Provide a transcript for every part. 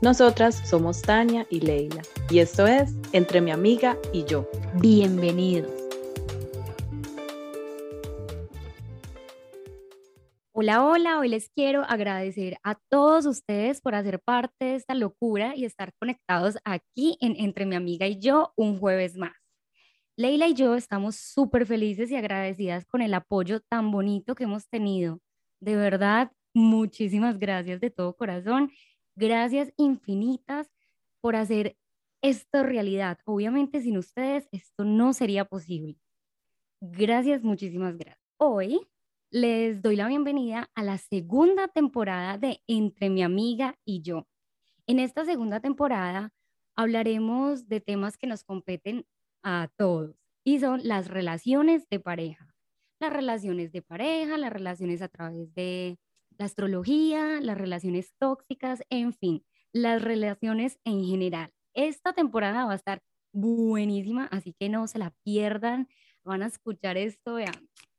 Nosotras somos Tania y Leila y esto es Entre mi amiga y yo. Bienvenidos. Hola, hola, hoy les quiero agradecer a todos ustedes por hacer parte de esta locura y estar conectados aquí en Entre mi amiga y yo un jueves más. Leila y yo estamos súper felices y agradecidas con el apoyo tan bonito que hemos tenido. De verdad, muchísimas gracias de todo corazón Gracias infinitas por hacer esto realidad. Obviamente sin ustedes esto no sería posible. Gracias, muchísimas gracias. Hoy les doy la bienvenida a la segunda temporada de Entre mi amiga y yo. En esta segunda temporada hablaremos de temas que nos competen a todos y son las relaciones de pareja. Las relaciones de pareja, las relaciones a través de la astrología, las relaciones tóxicas, en fin, las relaciones en general. Esta temporada va a estar buenísima, así que no se la pierdan. Van a escuchar esto vean,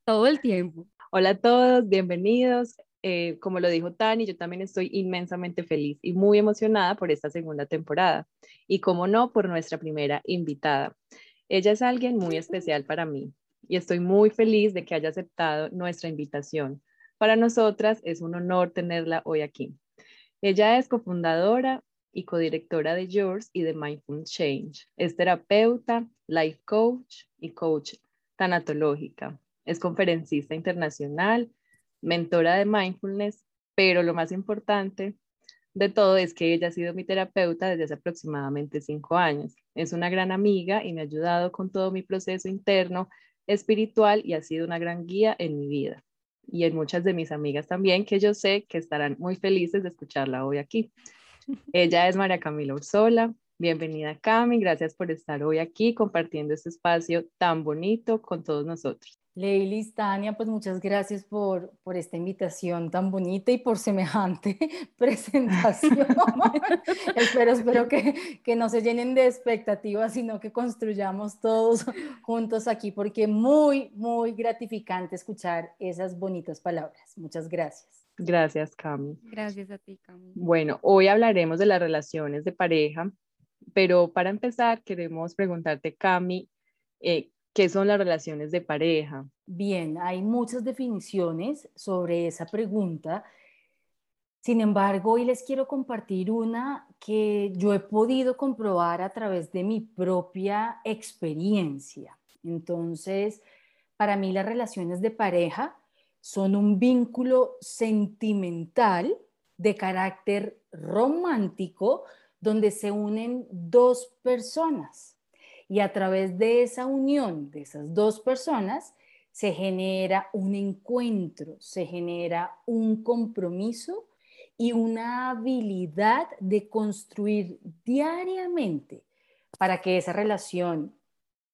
todo el tiempo. Hola a todos, bienvenidos. Eh, como lo dijo Tani, yo también estoy inmensamente feliz y muy emocionada por esta segunda temporada. Y como no, por nuestra primera invitada. Ella es alguien muy especial para mí y estoy muy feliz de que haya aceptado nuestra invitación. Para nosotras es un honor tenerla hoy aquí. Ella es cofundadora y codirectora de Yours y de Mindful Change. Es terapeuta, life coach y coach tanatológica. Es conferencista internacional, mentora de mindfulness, pero lo más importante de todo es que ella ha sido mi terapeuta desde hace aproximadamente cinco años. Es una gran amiga y me ha ayudado con todo mi proceso interno espiritual y ha sido una gran guía en mi vida y en muchas de mis amigas también, que yo sé que estarán muy felices de escucharla hoy aquí. Ella es María Camila Ursola. Bienvenida Cami, gracias por estar hoy aquí compartiendo este espacio tan bonito con todos nosotros. Leilis, Tania, pues muchas gracias por, por esta invitación tan bonita y por semejante presentación. espero espero que, que, no se llenen de expectativas, sino que construyamos todos juntos aquí, porque muy, muy gratificante escuchar esas bonitas palabras. Muchas gracias. Gracias, Cami. Gracias a ti, Cami. Bueno, hoy hablaremos de las relaciones de pareja, pero para empezar queremos preguntarte, Cami, eh, ¿Qué son las relaciones de pareja? Bien, hay muchas definiciones sobre esa pregunta. Sin embargo, hoy les quiero compartir una que yo he podido comprobar a través de mi propia experiencia. Entonces, para mí las relaciones de pareja son un vínculo sentimental de carácter romántico donde se unen dos personas y a través de esa unión de esas dos personas se genera un encuentro, se genera un compromiso y una habilidad de construir diariamente para que esa relación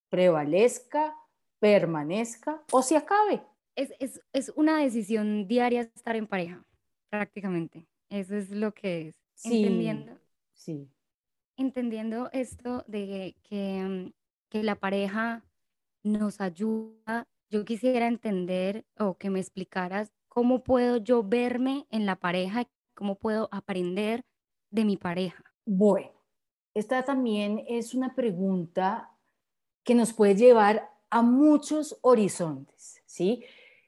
prevalezca, permanezca o se acabe. Es, es, es, una decisión diaria estar en pareja, prácticamente. Eso es lo que es. Sí, entendiendo. Sí entendiendo esto de que, que la pareja nos ayuda, yo quisiera entender o que me explicaras cómo puedo yo verme en la pareja, cómo puedo aprender de mi pareja. Bueno, esta también es una pregunta que nos puede llevar a muchos horizontes, ¿sí?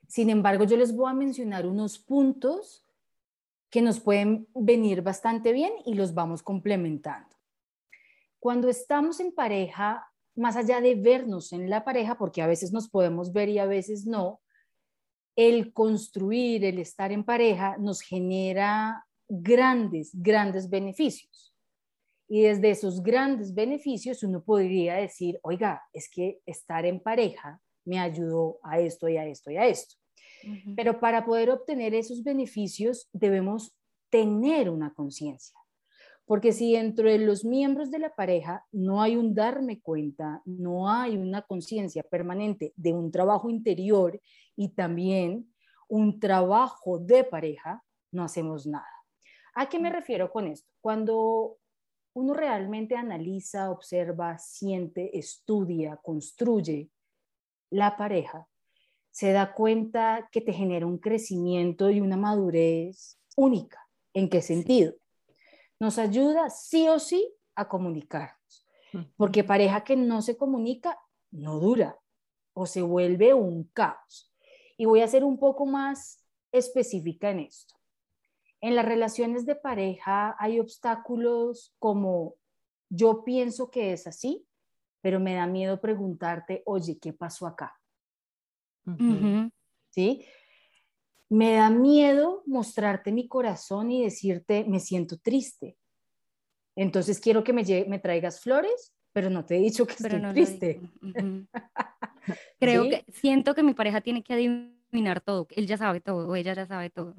Sin embargo, yo les voy a mencionar unos puntos que nos pueden venir bastante bien y los vamos complementando. Cuando estamos en pareja, más allá de vernos en la pareja, porque a veces nos podemos ver y a veces no, el construir, el estar en pareja nos genera grandes, grandes beneficios. Y desde esos grandes beneficios uno podría decir, oiga, es que estar en pareja me ayudó a esto y a esto y a esto. Pero para poder obtener esos beneficios debemos tener una conciencia. Porque si entre los miembros de la pareja no hay un darme cuenta, no hay una conciencia permanente de un trabajo interior y también un trabajo de pareja, no hacemos nada. ¿A qué me refiero con esto? Cuando uno realmente analiza, observa, siente, estudia, construye la pareja, se da cuenta que te genera un crecimiento y una madurez única. ¿En qué sentido? Nos ayuda sí o sí a comunicarnos, porque pareja que no se comunica no dura o se vuelve un caos. Y voy a ser un poco más específica en esto. En las relaciones de pareja hay obstáculos como yo pienso que es así, pero me da miedo preguntarte, oye, ¿qué pasó acá? ¿Sí? Me da miedo mostrarte mi corazón y decirte, me siento triste. Entonces quiero que me, me traigas flores, pero no te he dicho que estoy triste. Creo que siento que mi pareja tiene que adivinar todo, él ya sabe todo o ella ya sabe todo.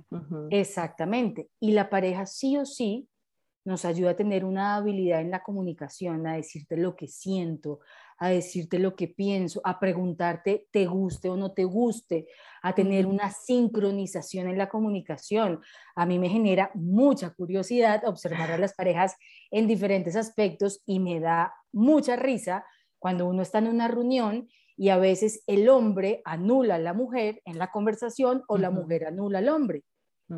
Exactamente. Y la pareja sí o sí nos ayuda a tener una habilidad en la comunicación, a decirte lo que siento, a decirte lo que pienso, a preguntarte te guste o no te guste, a tener una sincronización en la comunicación. A mí me genera mucha curiosidad observar a las parejas en diferentes aspectos y me da mucha risa cuando uno está en una reunión y a veces el hombre anula a la mujer en la conversación o la mujer anula al hombre.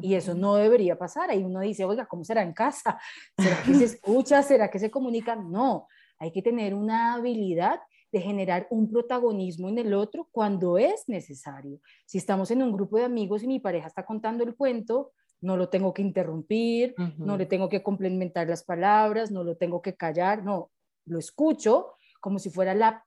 Y eso no debería pasar. Ahí uno dice, oiga, ¿cómo será en casa? ¿Será que se escucha? ¿Será que se comunica? No, hay que tener una habilidad de generar un protagonismo en el otro cuando es necesario. Si estamos en un grupo de amigos y mi pareja está contando el cuento, no lo tengo que interrumpir, no le tengo que complementar las palabras, no lo tengo que callar, no, lo escucho como si fuera la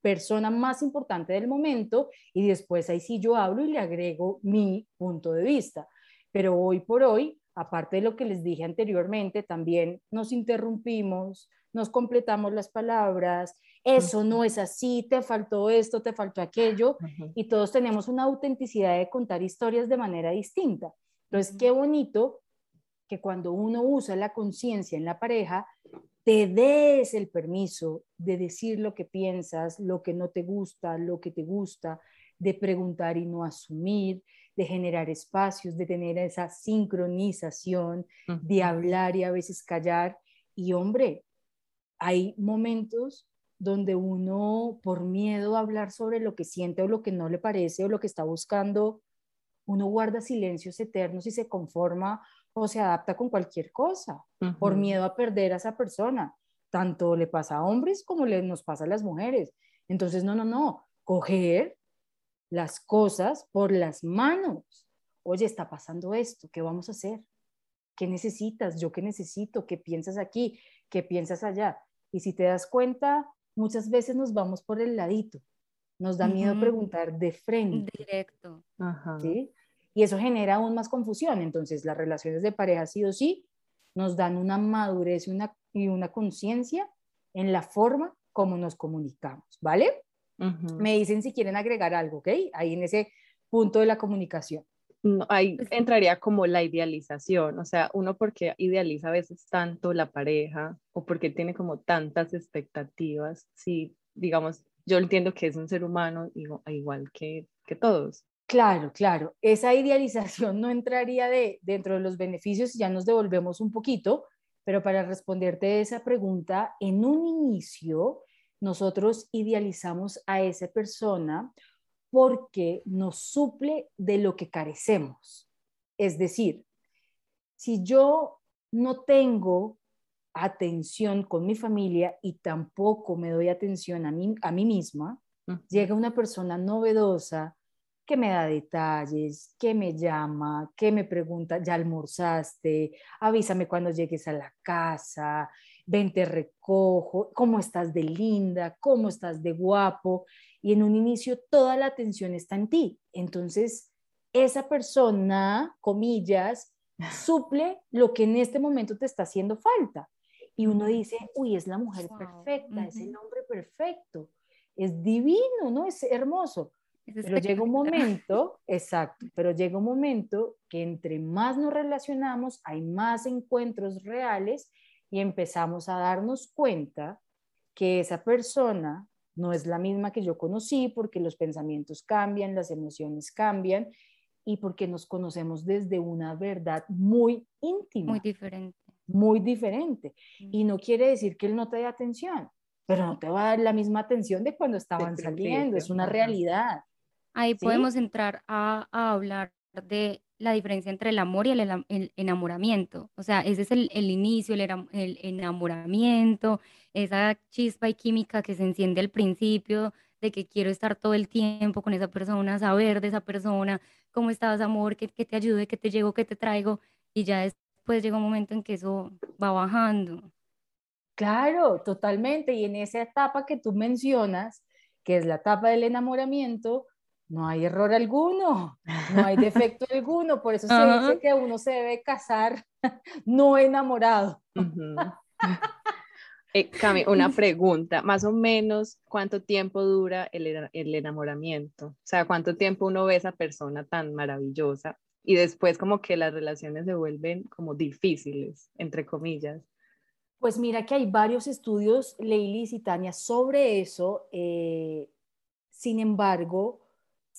persona más importante del momento y después ahí sí yo hablo y le agrego mi punto de vista. Pero hoy por hoy, aparte de lo que les dije anteriormente, también nos interrumpimos, nos completamos las palabras, eso no es así, te faltó esto, te faltó aquello, y todos tenemos una autenticidad de contar historias de manera distinta. Entonces, qué bonito que cuando uno usa la conciencia en la pareja, te des el permiso de decir lo que piensas, lo que no te gusta, lo que te gusta, de preguntar y no asumir, de generar espacios, de tener esa sincronización, de hablar y a veces callar. Y hombre, hay momentos donde uno, por miedo a hablar sobre lo que siente o lo que no le parece o lo que está buscando, uno guarda silencios eternos y se conforma o se adapta con cualquier cosa, por miedo a perder a esa persona. Tanto le pasa a hombres como le, nos pasa a las mujeres. Entonces, no, no, no, coger las cosas por las manos. Oye, está pasando esto, ¿qué vamos a hacer? ¿Qué necesitas? ¿Yo qué necesito? ¿Qué piensas aquí? ¿Qué piensas allá? Y si te das cuenta, muchas veces nos vamos por el ladito. Nos da miedo preguntar de frente. Directo. ¿sí? Y eso genera aún más confusión. Entonces, las relaciones de pareja sí o sí nos dan una madurez y una, y una conciencia en la forma como nos comunicamos, ¿vale? Me dicen si quieren agregar algo, ¿ok? Ahí en ese punto de la comunicación ahí pues entraría como la idealización, o sea, uno porque idealiza a veces tanto la pareja o porque tiene como tantas expectativas, si digamos, yo entiendo que es un ser humano igual que, que todos. Claro, claro, esa idealización no entraría de, dentro de los beneficios, ya nos devolvemos un poquito, pero para responderte esa pregunta, en un inicio nosotros idealizamos a esa persona porque nos suple de lo que carecemos. Es decir, si yo no tengo atención con mi familia y tampoco me doy atención a mí, a mí misma, llega una persona novedosa, que me da detalles, que me llama, que me pregunta, ¿ya almorzaste? Avísame cuando llegues a la casa, ven te recojo, ¿cómo estás de linda? ¿Cómo estás de guapo? Y en un inicio toda la atención está en ti. Entonces, esa persona, comillas, suple lo que en este momento te está haciendo falta. Y uno dice, uy, es la mujer perfecta, es el hombre perfecto, es divino, ¿no? Es hermoso pero llega un momento, exacto, pero llega un momento que entre más nos relacionamos, hay más encuentros reales y empezamos a darnos cuenta que esa persona no es la misma que yo conocí porque los pensamientos cambian, las emociones cambian y porque nos conocemos desde una verdad muy íntima. Muy diferente. Muy diferente. Y no quiere decir que él no te dé atención, pero no te va a dar la misma atención de cuando estaban saliendo, es una realidad. Ahí podemos entrar a, hablar de la diferencia entre el amor y el, enamoramiento. O sea, ese es el, inicio, el, enamoramiento, esa chispa y química que se enciende al principio, de que quiero estar todo el tiempo con esa persona, saber de esa persona, cómo estás, amor, que, que te ayude, que te llego, que te traigo, y ya después llega un momento en que eso va bajando. Claro, totalmente. Y en esa etapa que tú mencionas, que es la etapa del enamoramiento, no hay error alguno, no hay defecto alguno, por eso se dice que uno se debe casar no enamorado. Eh, Cami, una pregunta, más o menos, ¿cuánto tiempo dura el, el, enamoramiento? O sea, ¿cuánto tiempo uno ve a esa persona tan maravillosa y después como que las relaciones se vuelven como difíciles, entre comillas? Pues mira que hay varios estudios, Leili y Tania, sobre eso. Eh, sin embargo,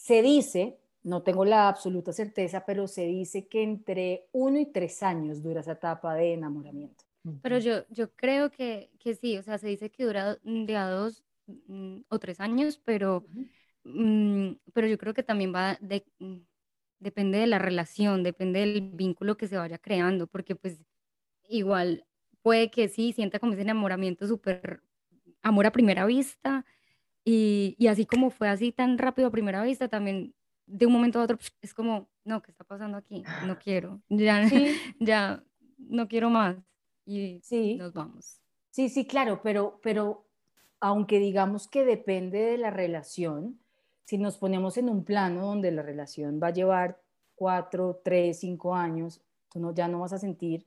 se dice, no tengo la absoluta certeza, pero se dice que entre uno y tres años dura esa etapa de enamoramiento. Pero yo, yo creo que, que sí, o sea, se dice que dura de a dos mm, o tres años, pero, mm, pero yo creo que también va de, mm, depende de la relación, depende del vínculo que se vaya creando, porque pues igual puede que sí sienta como ese enamoramiento súper amor a primera vista, y, y, así como fue así tan rápido a primera vista, también de un momento a otro es como, no, ¿qué está pasando aquí? No quiero, ya, ya no quiero más. Y sí. nos vamos. Sí, sí, claro, pero, pero aunque digamos que depende de la relación, si nos ponemos en un plano donde la relación va a llevar cuatro, tres, cinco años, tú no, ya no vas a sentir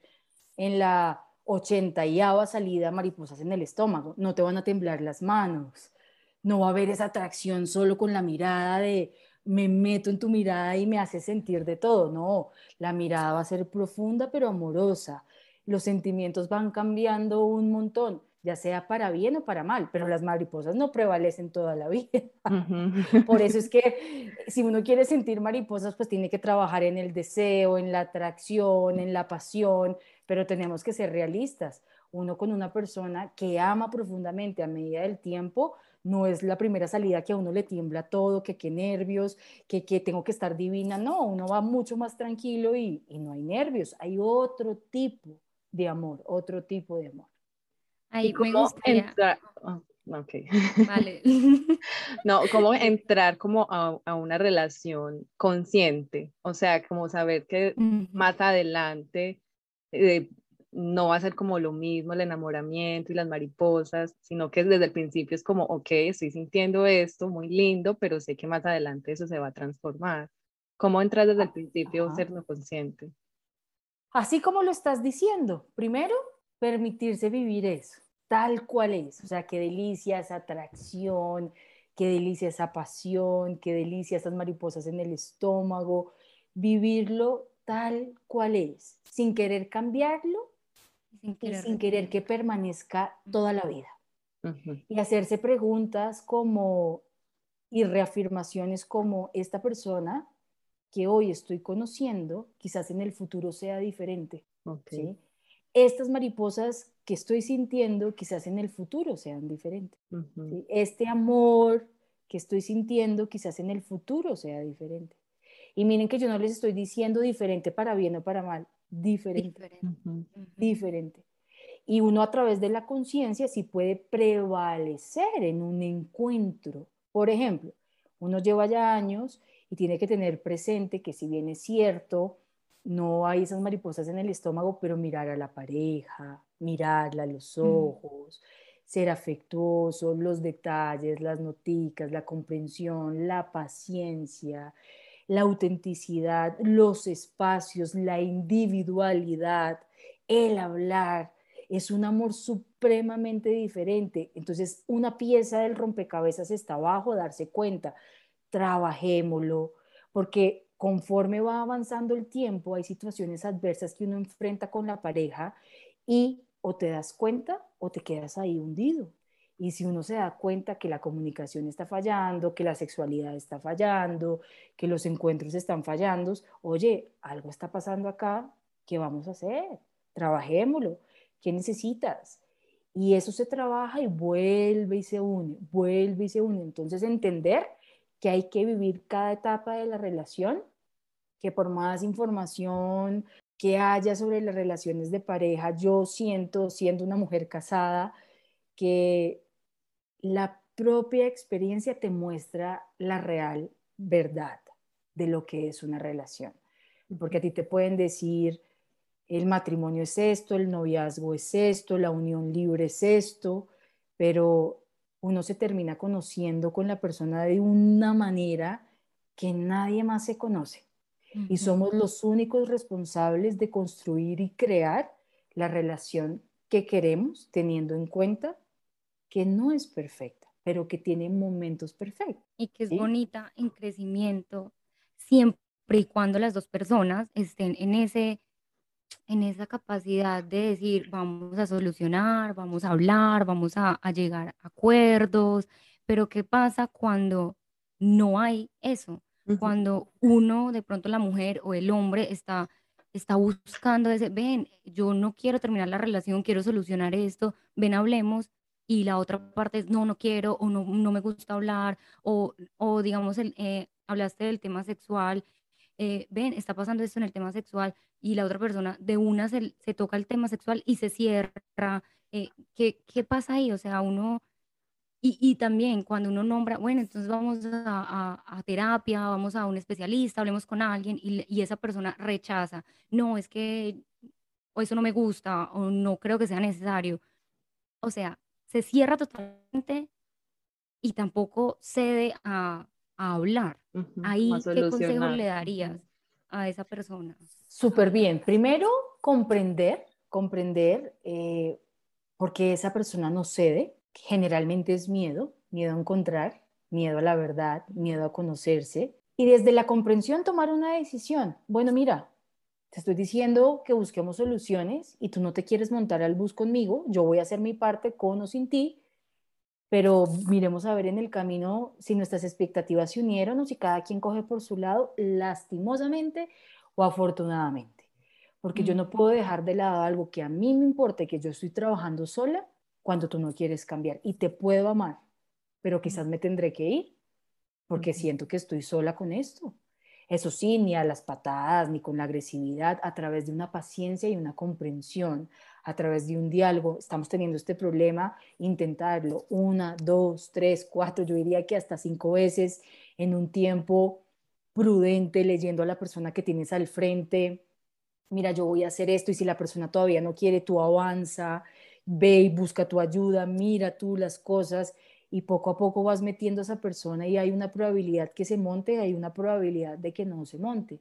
en la ochenta y salida mariposas en el estómago, no te van a temblar las manos, no va a haber esa atracción solo con la mirada de me meto en tu mirada y me hace sentir de todo, no, la mirada va a ser profunda pero amorosa, los sentimientos van cambiando un montón, ya sea para bien o para mal, pero las mariposas no prevalecen toda la vida. Por eso es que si uno quiere sentir mariposas, pues tiene que trabajar en el deseo, en la atracción, en la pasión, pero tenemos que ser realistas. Uno con una persona que ama profundamente a medida del tiempo, no es la primera salida que a uno le tiembla todo, que qué nervios, que, que tengo que estar divina, no, uno va mucho más tranquilo y, y no hay nervios, hay otro tipo de amor, otro tipo de amor. Ahí me gustaría... Entrar... Oh, vale. no, cómo entrar como a, a, una relación consciente, o sea, como saber que más adelante eh, no va a ser como lo mismo el enamoramiento y las mariposas, sino que desde el principio es como, ok, estoy sintiendo esto muy lindo, pero sé que más adelante eso se va a transformar. ¿Cómo entras desde el principio ser no consciente? Así como lo estás diciendo, primero, permitirse vivir eso, tal cual es. O sea, qué delicia esa atracción, qué delicia esa pasión, qué delicia esas mariposas en el estómago. Vivirlo tal cual es, sin querer cambiarlo sin querer, sin querer que permanezca toda la vida. Y hacerse preguntas como y reafirmaciones como esta persona que hoy estoy conociendo, quizás en el futuro sea diferente. Estas mariposas que estoy sintiendo, quizás en el futuro sean diferentes. Este amor que estoy sintiendo, quizás en el futuro sea diferente. Y miren que yo no les estoy diciendo diferente para bien o para mal, diferente. Diferente. Y uno a través de la conciencia sí puede prevalecer en un encuentro. Por ejemplo, uno lleva ya años y tiene que tener presente que si bien es cierto, no hay esas mariposas en el estómago, pero mirar a la pareja, mirarla a los mm. ojos, ser afectuoso, los detalles, las noticas, la comprensión, la paciencia, la autenticidad, los espacios, la individualidad, el hablar, es un amor supremamente diferente. Entonces, una pieza del rompecabezas está abajo, darse cuenta, trabajémoslo, porque conforme va avanzando el tiempo, hay situaciones adversas que uno enfrenta con la pareja y o te das cuenta o te quedas ahí hundido. Y si uno se da cuenta que la comunicación está fallando, que la sexualidad está fallando, que los encuentros están fallando, oye, algo está pasando acá, ¿qué vamos a hacer? Trabajémoslo. ¿Qué necesitas? Y eso se trabaja y vuelve y se une, vuelve y se une. Entonces entender que hay que vivir cada etapa de la relación, que por más información que haya sobre las relaciones de pareja, yo siento, siendo una mujer casada, que la propia experiencia te muestra la real verdad de lo que es una relación. Porque a ti te pueden decir, el matrimonio es esto, el noviazgo es esto, la unión libre es esto, pero uno se termina conociendo con la persona de una manera que nadie más se conoce. Y somos los únicos responsables de construir y crear la relación que queremos, teniendo en cuenta que no es perfecta, pero que tiene momentos perfectos. Y que es bonita en crecimiento siempre y cuando las dos personas estén en ese en esa capacidad de decir, vamos a solucionar, vamos a hablar, vamos a, a llegar a acuerdos, pero ¿qué pasa cuando no hay eso? cuando uno, de pronto la mujer o el hombre está, está buscando ese, ven, yo no quiero terminar la relación, quiero solucionar esto, ven, hablemos, y la otra parte es, no, no quiero, o no, no me gusta hablar, o, o digamos, el, eh, hablaste del tema sexual, eh, ven, está pasando esto en el tema sexual, y la otra persona de una se, se toca el tema sexual y se cierra. Eh, ¿qué, ¿Qué pasa ahí? O sea, uno y, y, también cuando uno nombra, bueno, entonces vamos a, a, terapia, vamos a un especialista, hablemos con alguien y, y, esa persona rechaza, no, es que o eso no me gusta o no creo que sea necesario. O sea, se cierra totalmente y tampoco cede a, a hablar. Ahí, ¿qué consejo le darías a esa persona? Súper bien. Primero, comprender, comprender eh, por qué esa persona no cede generalmente es miedo, miedo a encontrar, miedo a la verdad, miedo a conocerse. Y desde la comprensión tomar una decisión. Bueno, mira, te estoy diciendo que busquemos soluciones y tú no te quieres montar al bus conmigo, yo voy a hacer mi parte con o sin ti, pero miremos a ver en el camino si nuestras expectativas se unieron o si cada quien coge por su lado, lastimosamente o afortunadamente. Porque yo no puedo dejar de lado algo que a mí me importa y que yo estoy trabajando sola cuando tú no quieres cambiar. Y te puedo amar, pero quizás me tendré que ir porque siento que estoy sola con esto. Eso sí, ni a las patadas, ni con la agresividad, a través de una paciencia y una comprensión, a través de un diálogo. Estamos teniendo este problema, intentarlo una, dos, tres, cuatro, yo diría que hasta cinco veces en un tiempo prudente, leyendo a la persona que tienes al frente. Mira, yo voy a hacer esto y si la persona todavía no quiere, tú avanza ve y busca tu ayuda, mira tú las cosas y poco a poco vas metiendo a esa persona y hay una probabilidad que se monte, hay una probabilidad de que no se monte.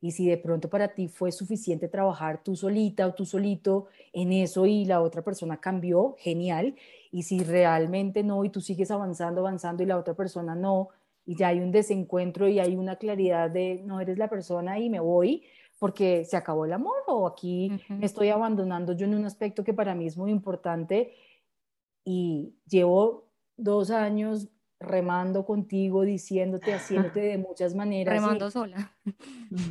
Y si de pronto para ti fue suficiente trabajar tú solita o tú solito en eso y la otra persona cambió, genial. Y si realmente no y tú sigues avanzando, avanzando y la otra persona no, y ya hay un desencuentro y hay una claridad de no eres la persona y me voy, porque se acabó el amor o aquí me estoy abandonando yo en un aspecto que para mí es muy importante y llevo dos años remando contigo, diciéndote, haciéndote de muchas maneras. Remando sola.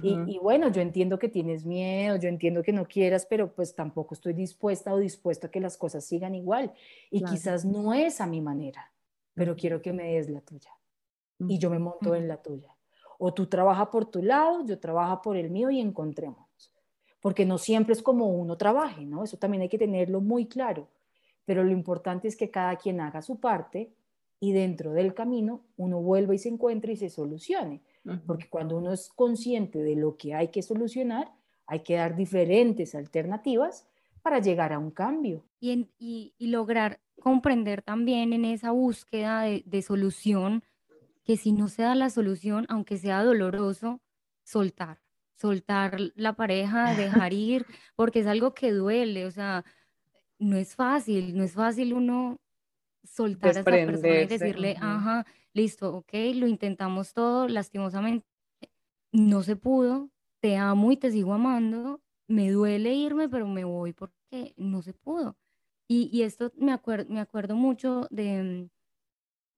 Y, bueno, yo entiendo que tienes miedo, yo entiendo que no quieras, pero pues tampoco estoy dispuesta o dispuesto a que las cosas sigan igual. Y quizás no es a mi manera, pero quiero que me des la tuya. Y yo me monto en la tuya. O tú trabajas por tu lado, yo trabajo por el mío y encontremos. Porque no siempre es como uno trabaje, ¿no? Eso también hay que tenerlo muy claro. Pero lo importante es que cada quien haga su parte y dentro del camino uno vuelva y se encuentre y se solucione. porque cuando uno es consciente de lo que hay que solucionar, hay que dar diferentes alternativas para llegar a un cambio. Y, y, lograr comprender también en esa búsqueda de, de solución que si no se da la solución, aunque sea doloroso, soltar, soltar la pareja, dejar ir, porque es algo que duele, o sea, no es fácil, no es fácil uno soltar a esa persona y decirle, ajá, listo, ok, lo intentamos todo, lastimosamente no se pudo, te amo y te sigo amando, me duele irme, pero me voy porque no se pudo. Y, y esto me, acuerdo me acuerdo mucho de,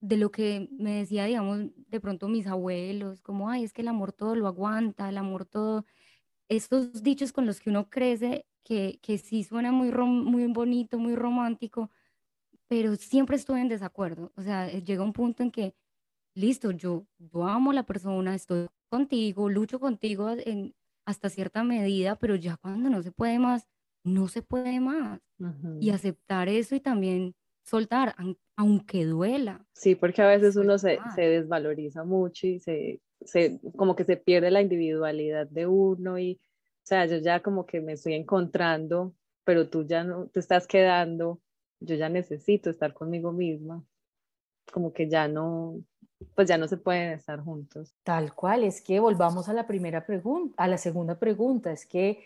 de lo que me decía, digamos, de pronto mis abuelos, como, ay, es que el amor todo lo aguanta, el amor todo, estos dichos con los que uno crece, que, que sí suena muy, muy bonito, muy romántico, pero siempre estoy en desacuerdo. O sea, eh, llega un punto en que, listo, yo, yo amo a la persona, estoy contigo, lucho contigo en, hasta cierta medida, pero ya cuando no se puede más, no se puede más. Y aceptar eso y también soltar, aunque duela. Sí, porque a veces uno se, se, desvaloriza mucho y se, se, como que se pierde la individualidad de uno y, o sea, yo ya como que me estoy encontrando, pero tú ya no te estás quedando, yo ya necesito estar conmigo misma, como que ya no, pues ya no se pueden estar juntos. Tal cual, es que volvamos a la primera pregunta, a la segunda pregunta, es que,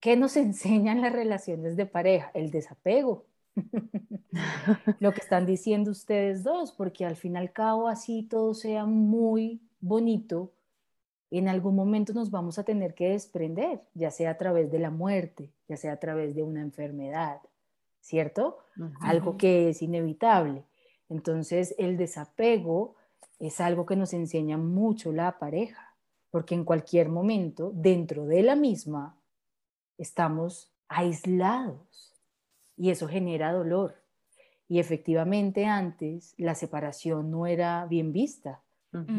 ¿qué nos enseñan las relaciones de pareja? El desapego lo que están diciendo ustedes dos, porque al fin y al cabo así todo sea muy bonito, en algún momento nos vamos a tener que desprender, ya sea a través de la muerte, ya sea a través de una enfermedad, ¿cierto? Algo que es inevitable. Entonces el desapego es algo que nos enseña mucho la pareja, porque en cualquier momento, dentro de la misma, estamos aislados y eso genera dolor. Y efectivamente antes la separación no era bien vista.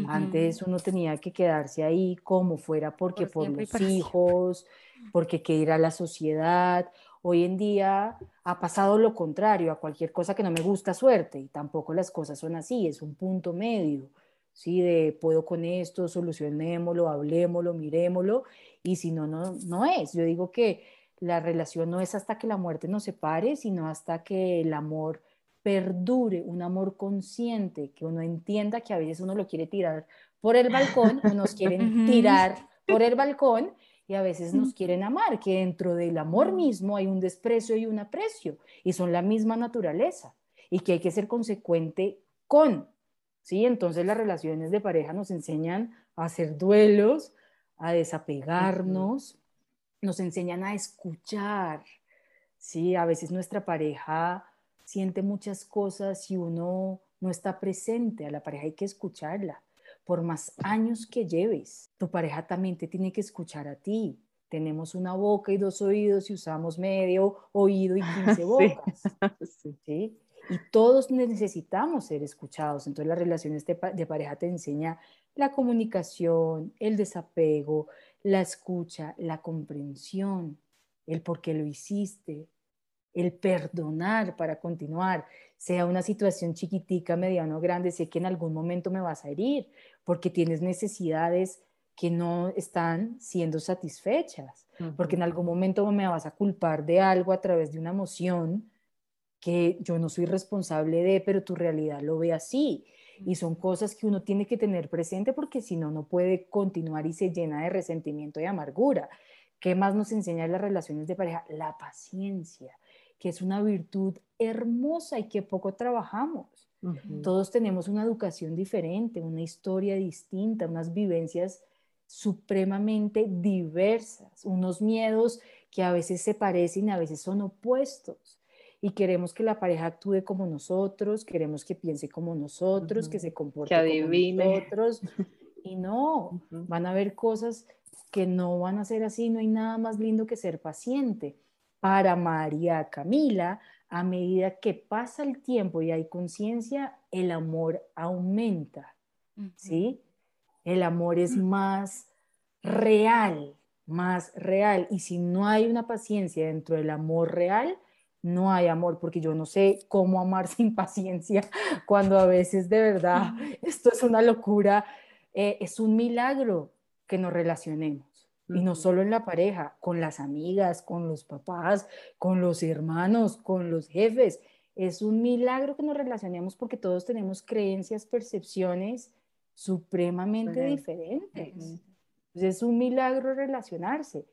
Antes uno tenía que quedarse ahí como fuera porque por, los hijos, porque que ir a la sociedad. Hoy en día ha pasado lo contrario, a cualquier cosa que no me gusta suerte y tampoco las cosas son así, es un punto medio. ¿sí? De puedo con esto, solucionémoslo, hablemoslo, miremoslo, y si no, no, no es. Yo digo que la relación no es hasta que la muerte nos separe, sino hasta que el amor perdure, un amor consciente, que uno entienda que a veces uno lo quiere tirar por el balcón o nos quieren tirar por el balcón y a veces nos quieren amar, que dentro del amor mismo hay un desprecio y un aprecio y son la misma naturaleza y que hay que ser consecuente con, ¿sí? Entonces las relaciones de pareja nos enseñan a hacer duelos, a desapegarnos, nos enseñan a escuchar, ¿sí? A veces nuestra pareja siente muchas cosas y uno no está presente, a la pareja hay que escucharla. Por más años que lleves, tu pareja también te tiene que escuchar a ti. Tenemos una boca y dos oídos y usamos medio oído y quince bocas. Sí. Y todos necesitamos ser escuchados. Entonces las relaciones de, de pareja te enseña la comunicación, el desapego, la escucha, la comprensión, el por qué lo hiciste, el perdonar para continuar, sea una situación chiquitica, mediano o grande, sé que en algún momento me vas a herir porque tienes necesidades que no están siendo satisfechas, porque en algún momento me vas a culpar de algo a través de una emoción que yo no soy responsable de, pero tu realidad lo ve así. Y son cosas que uno tiene que tener presente porque si no, no puede continuar y se llena de resentimiento y amargura. ¿Qué más nos enseña las relaciones de pareja? La paciencia, que es una virtud hermosa y que poco trabajamos. Todos tenemos una educación diferente, una historia distinta, unas vivencias supremamente diversas, unos miedos que a veces se parecen a veces son opuestos y queremos que la pareja actúe como nosotros, queremos que piense como nosotros, que se comporte como nosotros. Y no, van a haber cosas que no van a ser así, no hay nada más lindo que ser paciente. Para María Camila, a medida que pasa el tiempo y hay conciencia, el amor aumenta, ¿sí? El amor es más real, más real. Y si no hay una paciencia dentro del amor real, no hay amor, porque yo no sé cómo amar sin paciencia, cuando a veces de verdad esto es una locura. eh, es un milagro que nos relacionemos. Y no solo en la pareja, con las amigas, con los papás, con los hermanos, con los jefes. Es un milagro que nos relacionemos porque todos tenemos creencias, percepciones supremamente diferentes. es un milagro relacionarse.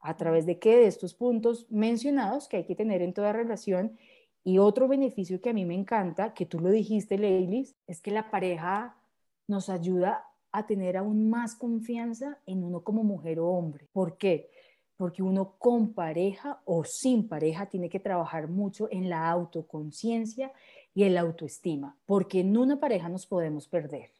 ¿A través de qué? De estos puntos mencionados que hay que tener en toda relación. Y otro beneficio que a mí me encanta, que tú lo dijiste, Leilis, es que la pareja nos ayuda a tener aún más confianza en uno como mujer o hombre. ¿Por qué? Porque uno con pareja o sin pareja tiene que trabajar mucho en la autoconciencia y en la autoestima, porque en una pareja nos podemos perder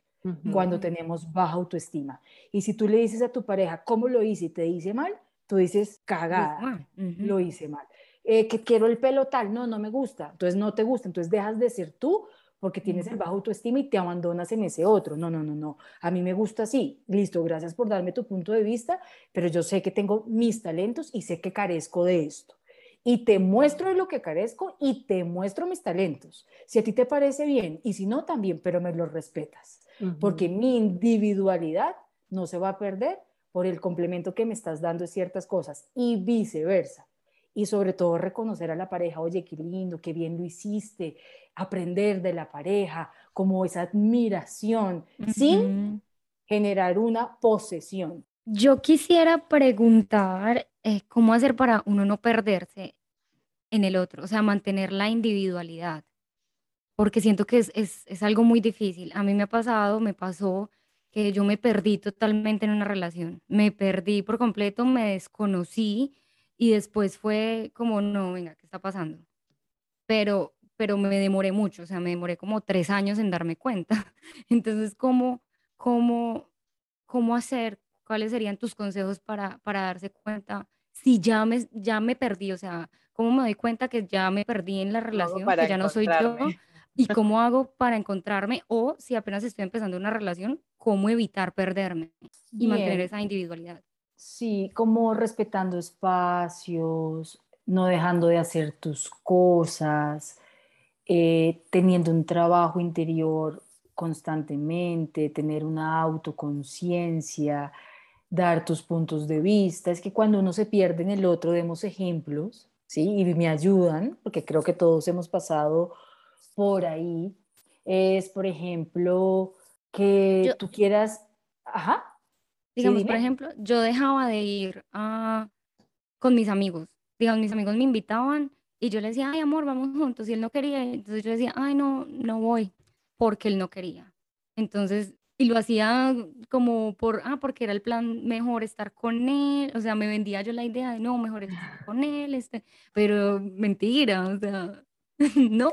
cuando tenemos baja autoestima. Y si tú le dices a tu pareja, ¿cómo lo hice? y te dice mal, tú dices, cagada, lo hice mal. Eh, que quiero el pelo tal, no, no me gusta, entonces no te gusta, entonces dejas de ser tú porque tienes el bajo autoestima y te abandonas en ese otro. No, no, no, no. A mí me gusta así. Listo, gracias por darme tu punto de vista, pero yo sé que tengo mis talentos y sé que carezco de esto. Y te muestro de lo que carezco y te muestro mis talentos. Si a ti te parece bien y si no, también, pero me lo respetas. Porque mi individualidad no se va a perder por el complemento que me estás dando de ciertas cosas y viceversa y sobre todo reconocer a la pareja, oye, qué lindo, qué bien lo hiciste, aprender de la pareja, como esa admiración, sin generar una posesión. Yo quisiera preguntar eh, cómo hacer para uno no perderse en el otro, o sea, mantener la individualidad, porque siento que es, es, es algo muy difícil. A mí me ha pasado, me pasó que yo me perdí totalmente en una relación, me perdí por completo, me desconocí y después fue como, no, venga, ¿qué está pasando? Pero, pero me demoré mucho, o sea, me demoré como tres años en darme cuenta. Entonces, ¿cómo, cómo, cómo hacer? ¿Cuáles serían tus consejos para, para darse cuenta si ya me, ya me perdí? O sea, ¿cómo me doy cuenta que ya me perdí en la relación, que ya no soy yo? ¿Y cómo hago para encontrarme? O si apenas estoy empezando una relación, ¿cómo evitar perderme y mantener esa individualidad? Sí, como respetando espacios, no dejando de hacer tus cosas, eh, teniendo un trabajo interior constantemente, tener una autoconciencia, dar tus puntos de vista. Es que cuando uno se pierde en el otro, demos ejemplos, ¿sí? Y me ayudan, porque creo que todos hemos pasado por ahí. Es, por ejemplo, que tú quieras, ajá. Digamos, por ejemplo, yo dejaba de ir con mis amigos. Digamos, mis amigos me invitaban y yo le decía, ay, amor, vamos juntos. Y él no quería. Entonces yo decía, ay, no, no voy, porque él no quería. Entonces, y lo hacía como por, ah, porque era el plan mejor estar con él. O sea, me vendía yo la idea de, no, mejor estar con él. Este, pero mentira, o sea, no.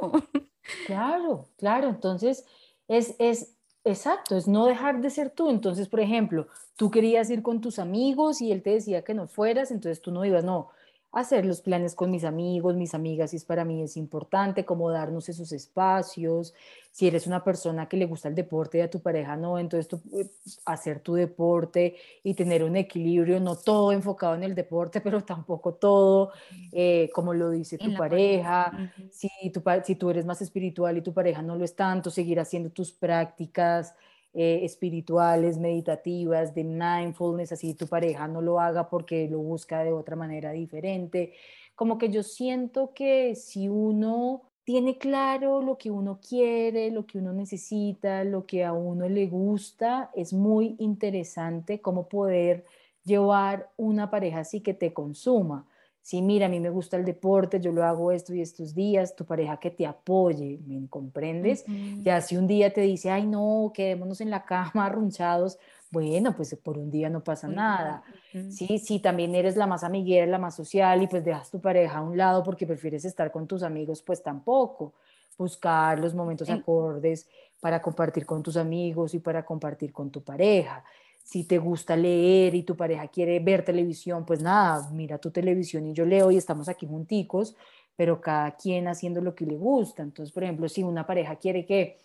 Claro, claro. Entonces, es, es Exacto, es no dejar de ser tú. Entonces, por ejemplo, tú querías ir con tus amigos y él te decía que no fueras, entonces tú no ibas, no, hacer los planes con mis amigos, mis amigas, y es para mí es importante, como darnos esos espacios. Si eres una persona que le gusta el deporte y a tu pareja no, entonces tú, eh, hacer tu deporte y tener un equilibrio, no todo enfocado en el deporte, pero tampoco todo, eh, como lo dice tu pareja. si, tu, si tú eres más espiritual y tu pareja no lo es tanto, seguir haciendo tus prácticas eh, espirituales, meditativas, de mindfulness, así tu pareja no lo haga porque lo busca de otra manera diferente. Como que yo siento que si uno tiene claro lo que uno quiere, lo que uno necesita, lo que a uno le gusta, es muy interesante cómo poder llevar una pareja así que te consuma si mira, a mí me gusta el deporte, yo lo hago esto y estos días, tu pareja que te apoye, ¿me comprendes? Ya si un día te dice, ay no, quedémonos en la cama arrunchados, bueno, pues por un día no pasa nada. Sí, sí, también eres la más amiguera, la más social y pues dejas tu pareja a un lado porque prefieres estar con tus amigos, pues tampoco. Buscar los momentos acordes para compartir con tus amigos y para compartir con tu pareja si te gusta leer y tu pareja quiere ver televisión, pues nada, mira tu televisión y yo leo y estamos aquí junticos, pero cada quien haciendo lo que le gusta. Entonces, por ejemplo, si una pareja quiere que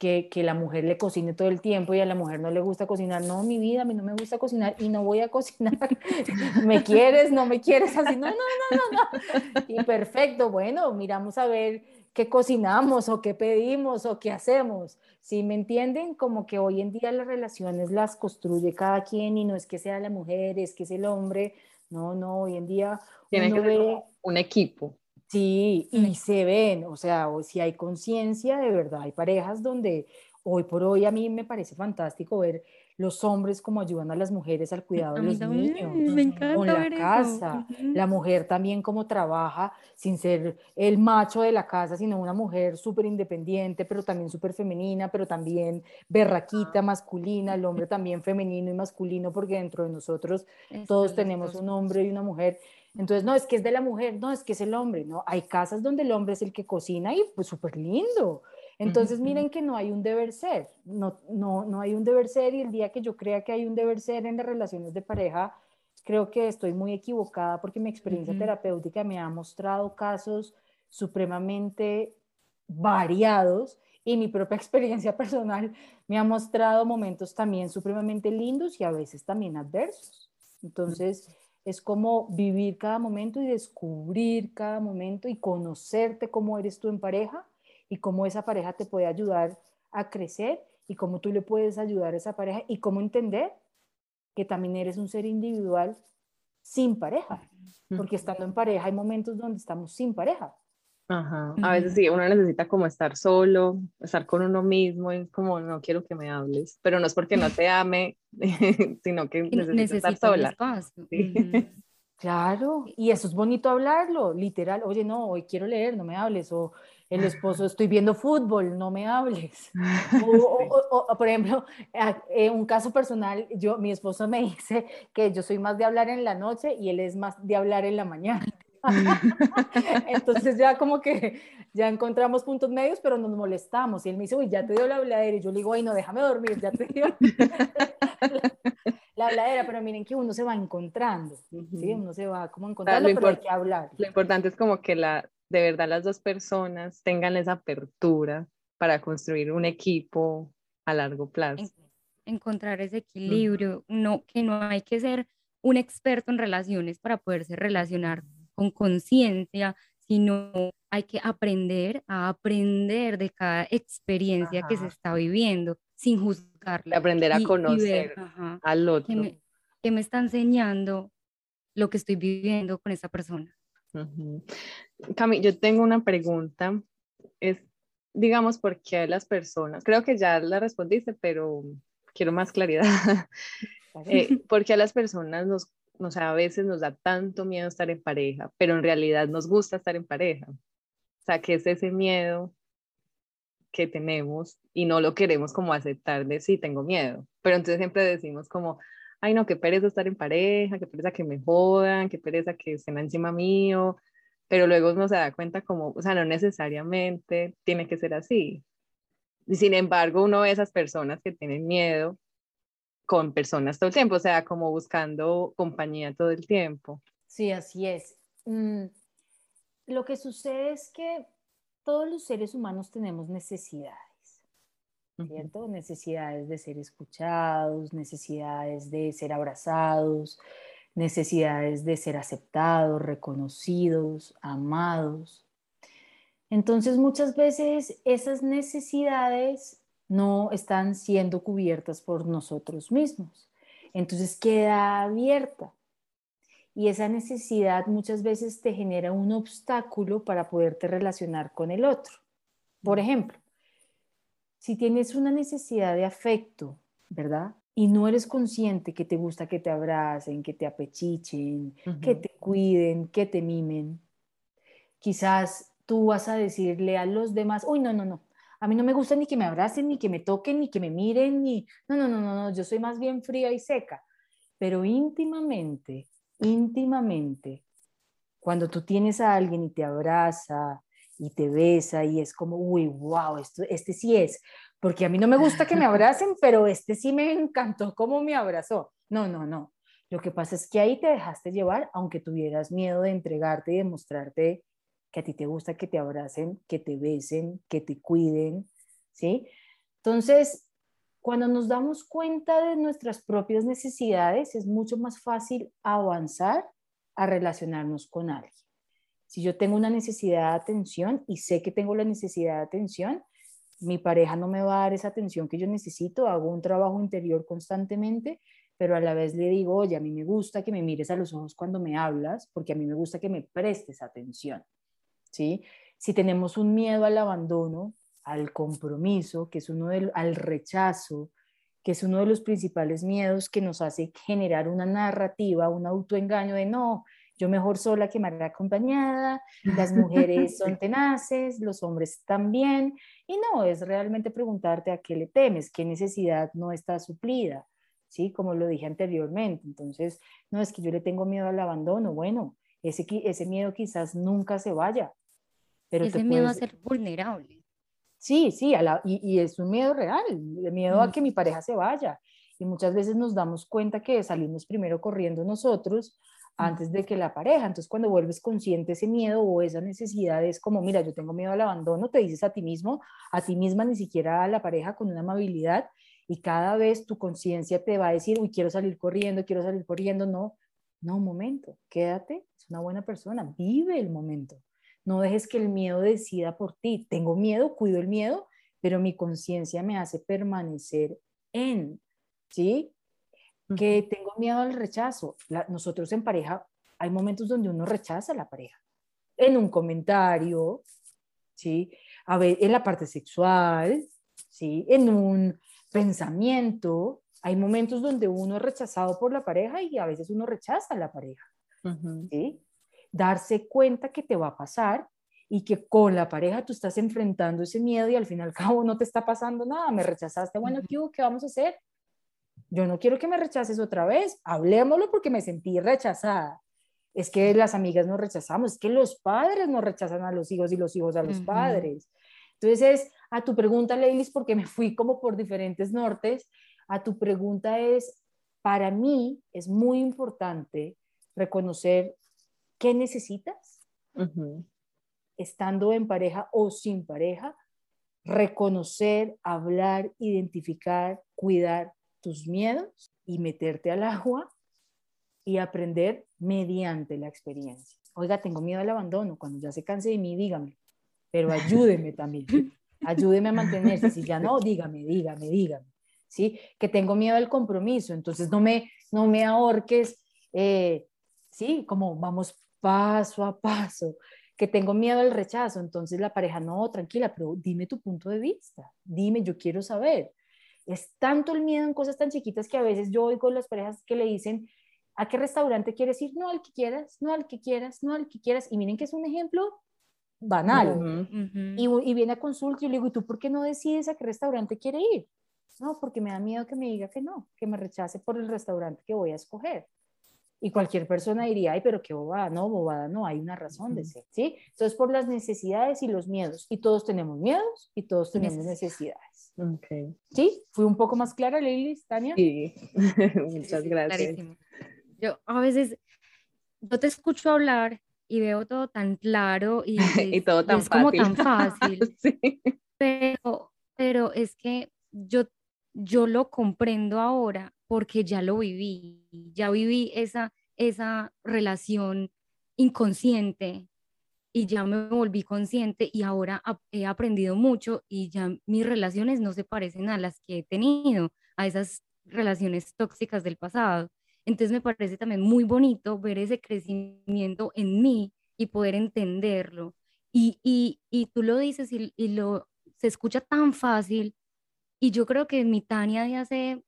que, que, la mujer le cocine todo el tiempo y a la mujer no le gusta cocinar. No, mi vida, a mí no me gusta cocinar y no voy a cocinar. ¿Me quieres? ¿No me quieres? Así, no, no, no, no, no. Y perfecto, bueno, miramos a ver qué cocinamos o qué pedimos o qué hacemos. Si me entienden, como que hoy en día las relaciones las construye cada quien y no es que sea la mujer, es que es el hombre. No, no, hoy en día tiene que ser un equipo. Sí, y se ven, o sea, o si hay conciencia, de verdad, hay parejas donde hoy por hoy a mí me parece fantástico ver los hombres como ayudan a las mujeres al cuidado de los niños, me encanta con la casa, la mujer también como trabaja sin ser el macho de la casa, sino una mujer súper independiente, pero también súper femenina, pero también berraquita, masculina, el hombre también femenino y masculino, porque dentro de nosotros todos tenemos un hombre y una mujer. Entonces, no, es que es de la mujer, no, es que es el hombre, ¿no? Hay casas donde el hombre es el que cocina y pues súper lindo. Entonces, miren que no hay un deber ser, no, no, no hay un deber ser y el día que yo crea que hay un deber ser en las relaciones de pareja, creo que estoy muy equivocada porque mi experiencia terapéutica me ha mostrado casos supremamente variados y mi propia experiencia personal me ha mostrado momentos también supremamente lindos y a veces también adversos. Entonces, es como vivir cada momento y descubrir cada momento y conocerte cómo eres tú en pareja y cómo esa pareja te puede ayudar a crecer y cómo tú le puedes ayudar a esa pareja y cómo entender que también eres un ser individual sin pareja, porque estando en pareja hay momentos donde estamos sin pareja. Ajá. A veces sí, uno necesita como estar solo, estar con uno mismo, es como no quiero que me hables, pero no es porque no te ame, sino que necesito estar sola. Claro, y eso es bonito hablarlo, literal, oye, no, hoy quiero leer, no me hables, o el esposo, estoy viendo fútbol, no me hables. O, por ejemplo, en eh, un caso personal, yo, mi esposo me dice que yo soy más de hablar en la noche y él es más de hablar en la mañana. Entonces ya como que ya encontramos puntos medios, pero nos molestamos. Y él me dice, uy, ya te dio la habladera. Y yo le digo, ay, no, déjame dormir, ya te dio la, habladera. Pero miren que uno se va encontrando, ¿sí? Uno se va como encontrando, pero hay que hablar. Lo importante es como que la, de verdad las dos personas tengan esa apertura para construir un equipo a largo plazo. encontrar ese equilibrio, no, que no hay que ser un experto en relaciones para poderse relacionar con conciencia, sino hay que aprender a aprender de cada experiencia que se está viviendo sin juzgarla. Aprender a conocer al otro. ¿Qué me, ¿Qué me está enseñando lo que estoy viviendo con esa persona? Cami, yo tengo una pregunta. Es, digamos, ¿por qué las personas? Creo que ya la respondiste, pero quiero más claridad. eh, ¿Por qué a las personas nos, sea, a veces nos da tanto miedo estar en pareja, pero en realidad nos gusta estar en pareja? O sea, ¿qué es ese miedo que tenemos y no lo queremos como aceptar de sí, tengo miedo? Pero entonces siempre decimos como, ay no, qué pereza estar en pareja, qué pereza que me jodan, qué pereza que estén encima mío, pero luego uno se da cuenta como, o sea, no necesariamente tiene que ser así. Y sin embargo, uno ve esas personas que tienen miedo con personas todo el tiempo, o sea, como buscando compañía todo el tiempo. Sí, así es. Mm, lo que sucede es que todos los seres humanos tenemos necesidades. ¿cierto? Necesidades de ser escuchados, necesidades de ser abrazados, necesidades de ser aceptados, reconocidos, amados. Entonces muchas veces esas necesidades no están siendo cubiertas por nosotros mismos. Entonces queda abierta. Y esa necesidad muchas veces te genera un obstáculo para poderte relacionar con el otro. Por ejemplo, si tienes una necesidad de afecto, ¿verdad? Y no eres consciente que te gusta que te abracen, que te apechichen, que te cuiden, que te mimen, quizás tú vas a decirle a los demás, uy, no, no, no, a mí no me gusta ni que me abracen, ni que me toquen, ni que me miren, ni, no, no, no, no, no, yo soy más bien fría y seca. Pero íntimamente, íntimamente, cuando tú tienes a alguien y te abraza, y te besa y es como, uy, wow, esto, este sí es, porque a mí no me gusta que me abracen, pero este sí me encantó cómo me abrazó. No, no, no. Lo que pasa es que ahí te dejaste llevar, aunque tuvieras miedo de entregarte y de mostrarte que a ti te gusta que te abracen, que te besen, que te cuiden, ¿sí? Entonces, cuando nos damos cuenta de nuestras propias necesidades, es mucho más fácil avanzar a relacionarnos con alguien. Si yo tengo una necesidad de atención y sé que tengo la necesidad de atención, mi pareja no me va a dar esa atención que yo necesito, hago un trabajo interior constantemente, pero a la vez le digo, oye, a mí me gusta que me mires a los ojos cuando me hablas, porque a mí me gusta que me prestes atención. ¿sí? Si tenemos un miedo al abandono, al compromiso, que es uno del, al rechazo, que es uno de los principales miedos que nos hace generar una narrativa, un autoengaño de no, yo mejor sola que mal acompañada, las mujeres son tenaces, los hombres también, y no, es realmente preguntarte a qué le temes, qué necesidad no está suplida, ¿sí? Como lo dije anteriormente, entonces, no es que yo le tengo miedo al abandono, bueno, ese, ese miedo quizás nunca se vaya. Pero ese miedo a ser vulnerable. Sí, sí, y, es un miedo real, el miedo a que mi pareja se vaya. Y muchas veces nos damos cuenta que salimos primero corriendo nosotros antes de que la pareja. Entonces, cuando vuelves consciente ese miedo o esa necesidad, es como, mira, yo tengo miedo al abandono, te dices a ti mismo, a ti misma, ni siquiera a la pareja con una amabilidad, y cada vez tu conciencia te va a decir, uy, quiero salir corriendo, quiero salir corriendo. No, no, un momento, quédate, es una buena persona, vive el momento. No dejes que el miedo decida por ti. Tengo miedo, cuido el miedo, pero mi conciencia me hace permanecer en, ¿sí? Que tengo miedo al rechazo. nosotros en pareja hay momentos donde uno rechaza a la pareja. En un comentario, ¿sí? A ver, en la parte sexual, ¿sí? En un pensamiento. Hay momentos donde uno es rechazado por la pareja y a veces uno rechaza a la pareja. ¿sí? darse cuenta que te va a pasar y que con la pareja tú estás enfrentando ese miedo y al fin y al cabo no te está pasando nada, me rechazaste, bueno, ¿qué, ¿qué vamos a hacer? Yo no quiero que me rechaces otra vez, hablemoslo porque me sentí rechazada. Es que las amigas nos rechazamos, es que los padres nos rechazan a los hijos y los hijos a los padres. Entonces, a tu pregunta, Leilis, porque me fui como por diferentes nortes, a tu pregunta es, para mí es muy importante reconocer ¿Qué necesitas? Estando en pareja o sin pareja, reconocer, hablar, identificar, cuidar tus miedos y meterte al agua y aprender mediante la experiencia. Oiga, tengo miedo al abandono. Cuando ya se canse de mí, dígame. Pero ayúdeme también. Ayúdeme a mantenerse. Si ya no, dígame, dígame, dígame. ¿Sí? Que tengo miedo al compromiso. Entonces no me, no me ahorques. Eh, sí, como vamos paso a paso, que tengo miedo al rechazo, entonces la pareja, no, tranquila, pero dime tu punto de vista, dime, yo quiero saber. Es tanto el miedo en cosas tan chiquitas que a veces yo oigo las parejas que le dicen, ¿a qué restaurante quieres ir? No al que quieras, no al que quieras, no al que quieras. Y miren que es un ejemplo banal. y, y, viene a consulta y yo le digo, ¿y tú por qué no decides a qué restaurante quiere ir? No, porque me da miedo que me diga que no, que me rechace por el restaurante que voy a escoger. Y cualquier persona diría, ay, pero qué bobada, no, bobada, no, hay una razón de ser, ¿sí? Entonces, por las necesidades y los miedos, y todos tenemos miedos y todos tenemos necesidades. Okay. ¿Sí? ¿Fui un poco más clara, Lili, Tania? Sí, muchas gracias. Yo a veces, yo te escucho hablar y veo todo tan claro y, y todo tan es como tan fácil. sí. pero, pero es que yo, yo lo comprendo ahora porque ya lo viví, ya viví esa, esa relación inconsciente y ya me volví consciente y ahora he aprendido mucho y ya mis relaciones no se parecen a las que he tenido, a esas relaciones tóxicas del pasado. Entonces me parece también muy bonito ver ese crecimiento en mí y poder entenderlo. Y, y, y tú lo dices y, lo, se escucha tan fácil. Y yo creo que mi Tania de hace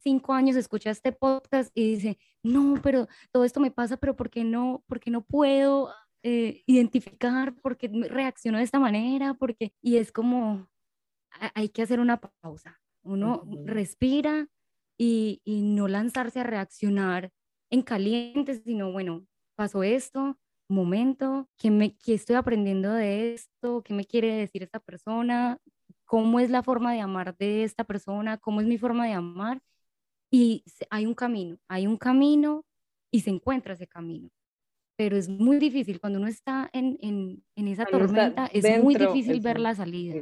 cinco años escucha este podcast y dice, no, pero todo esto me pasa, pero ¿por qué no, porque no puedo eh, identificar por qué reacciono de esta manera? Porque, y es como, hay que hacer una pausa. Uno respira y, y, no lanzarse a reaccionar en caliente, sino, bueno, pasó esto, momento, ¿qué, me, qué estoy aprendiendo de esto? ¿Qué me quiere decir esta persona? ¿Cómo es la forma de amar de esta persona? ¿Cómo es mi forma de amar? Y hay un camino, hay un camino y se encuentra ese camino. pero es muy difícil cuando uno está en, en, en esa tormenta, es muy difícil ver la salida.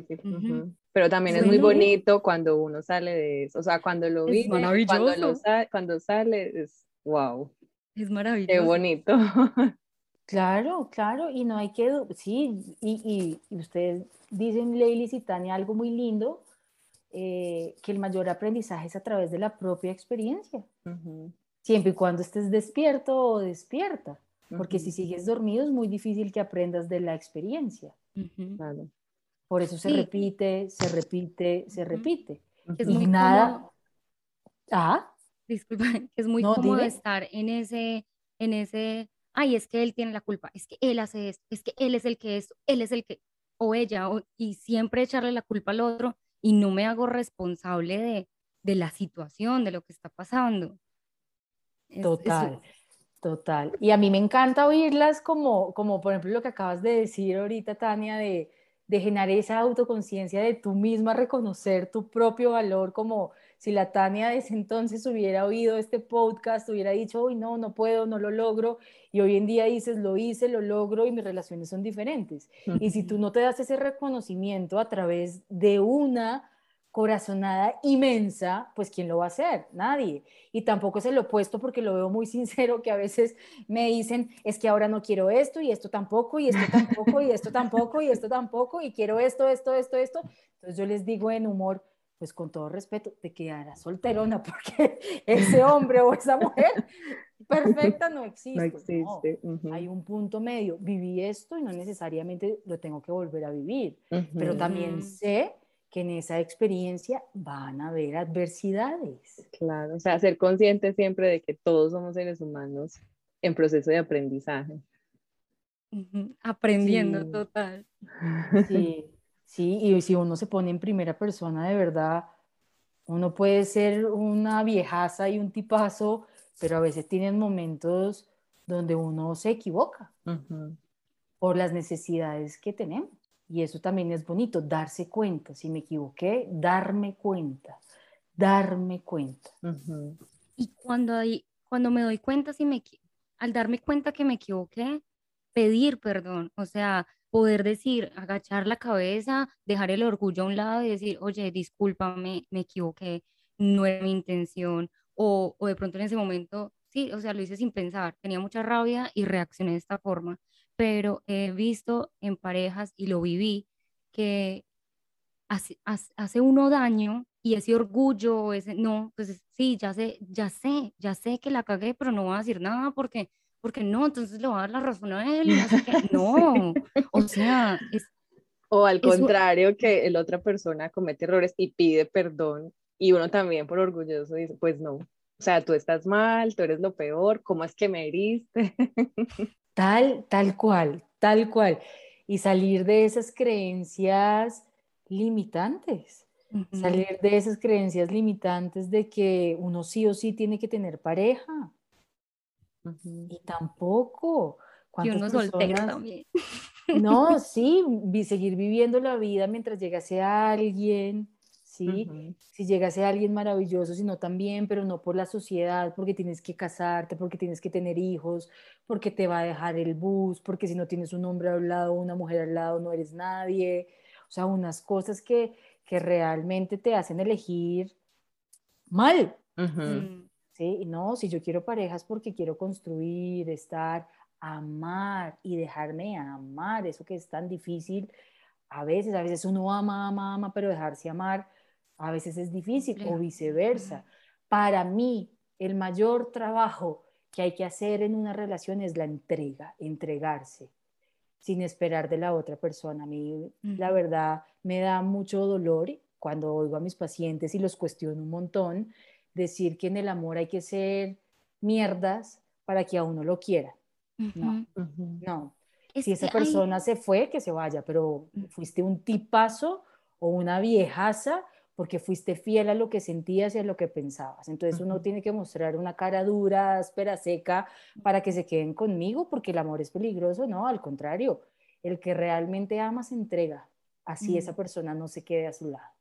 Pero también es muy bonito cuando uno sale de eso, o sea, cuando lo vive, cuando, cuando sale, es wow. Es maravilloso. Qué bonito. Claro, claro, y no hay que, sí, y, y, ustedes dicen, Leili y Tania, algo muy lindo, eh, que el mayor aprendizaje es a través de la propia experiencia, siempre y cuando estés despierto o despierta, porque si sigues dormido es muy difícil que aprendas de la experiencia. Por eso se repite, se repite, se repite. Es muy nada... ¿Ah? Disculpa, es muy cómodo estar en ese, en ese ay, es que él tiene la culpa, es que él hace esto, es que él es el que es, él es el que, o ella, y siempre echarle la culpa al otro y no me hago responsable de, de la situación, de lo que está pasando. total, total. Y a mí me encanta oírlas como, como por ejemplo lo que acabas de decir ahorita, Tania, de, de generar esa autoconciencia de tú misma reconocer tu propio valor como si la Tania de ese entonces hubiera oído este podcast, hubiera dicho, uy, no, no puedo, no lo logro, y hoy en día dices, lo hice, lo logro y mis relaciones son diferentes. Y si tú no te das ese reconocimiento a través de una corazonada inmensa, pues ¿quién lo va a hacer? Nadie. Y tampoco es el opuesto porque lo veo muy sincero que a veces me dicen, es que ahora no quiero esto y esto tampoco y esto tampoco y esto tampoco y esto tampoco y quiero esto, esto, esto, esto. Entonces yo les digo en humor, pues con todo respeto, te quedarás solterona porque ese hombre o esa mujer perfecta no existe. No existe. Hay un punto medio. Viví esto y no necesariamente lo tengo que volver a vivir, pero también sé que en esa experiencia van a haber adversidades. Claro, o sea, ser consciente siempre de que todos somos seres humanos en proceso de aprendizaje. Aprendiendo total. Sí, sí, y si uno se pone en primera persona, de verdad, uno puede ser una viejaza y un tipazo, pero a veces tienen momentos donde uno se equivoca por las necesidades que tenemos. Y eso también es bonito, darse cuenta. Si me equivoqué, darme cuenta, darme cuenta. Y cuando, hay, cuando me doy cuenta, si me, al darme cuenta que me equivoqué, pedir perdón, o sea, poder decir, agachar la cabeza, dejar el orgullo a un lado y decir, oye, discúlpame, me equivoqué, no era mi intención, o, o de pronto en ese momento, sí, o sea, lo hice sin pensar, tenía mucha rabia y reaccioné de esta forma pero he visto en parejas y lo viví que hace, hace uno daño y ese orgullo, ese, no, pues sí, ya sé, ya sé, ya sé que la cagué, pero no voy a decir nada porque, porque no, entonces le voy a dar la razón a él. no, o sea, es, o al contrario, que la otra persona comete errores y pide perdón y uno también por orgulloso dice, pues no, o sea, tú estás mal, tú eres lo peor, ¿cómo es que me heriste? Tal, tal cual, tal cual. Y salir de esas creencias limitantes. Salir de esas creencias limitantes de que uno sí o sí tiene que tener pareja. Y tampoco. Y uno soltero también. No, sí, seguir viviendo la vida mientras llegase a alguien, ¿sí? Si llegase a alguien maravilloso, sino también, pero no por la sociedad, porque tienes que casarte, porque tienes que tener hijos, porque te va a dejar el bus, porque si no tienes un hombre al lado, una mujer al lado, no eres nadie. O sea, unas cosas que, que realmente te hacen elegir mal. Mm. ¿Sí? No, si yo quiero parejas porque quiero construir, estar, amar y dejarme amar, eso que es tan difícil. A veces, a veces uno ama, ama, ama, pero dejarse amar a veces es difícil o viceversa. Para mí, el mayor trabajo que hay que hacer en una relación es la entrega, entregarse, sin esperar de la otra persona. A mí, la verdad, me da mucho dolor cuando oigo a mis pacientes y los cuestiono un montón, decir que en el amor hay que ser mierdas para que a uno lo quiera. No, no. si esa persona se fue, que se vaya, pero fuiste un tipazo o una viejaza porque fuiste fiel a lo que sentías y a lo que pensabas. Entonces uno tiene que mostrar una cara dura, áspera, seca, para que se queden conmigo, porque el amor es peligroso, no, al contrario, el que realmente ama se entrega, así esa persona no se quede a su lado.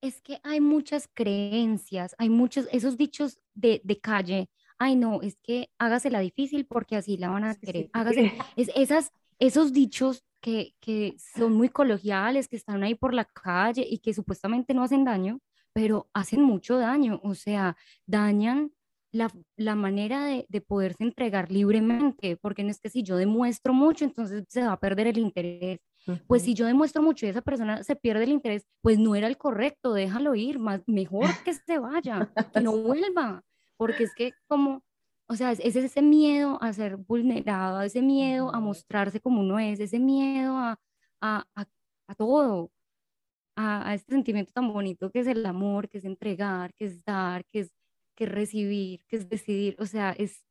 Es que hay muchas creencias, hay muchos, esos dichos de, de calle, ay no, es que hágasela difícil porque así la van a querer. Hágase, es, esas, esos dichos que, que son muy coloquiales, que están ahí por la calle y que supuestamente no hacen daño, pero hacen mucho daño, o sea, dañan la, la manera de, de, poderse entregar libremente, porque no es que si yo demuestro mucho, entonces se va a perder el interés. Pues si yo demuestro mucho y esa persona se pierde el interés, pues no era el correcto, déjalo ir, más, mejor que se vaya, que no vuelva, porque es que como, o sea, es, ese miedo a ser vulnerado, ese miedo a mostrarse como uno es, ese miedo a, a, a, a todo, a, a, este sentimiento tan bonito que es el amor, que es entregar, que es dar, que es, que es recibir, que es decidir, o sea, es,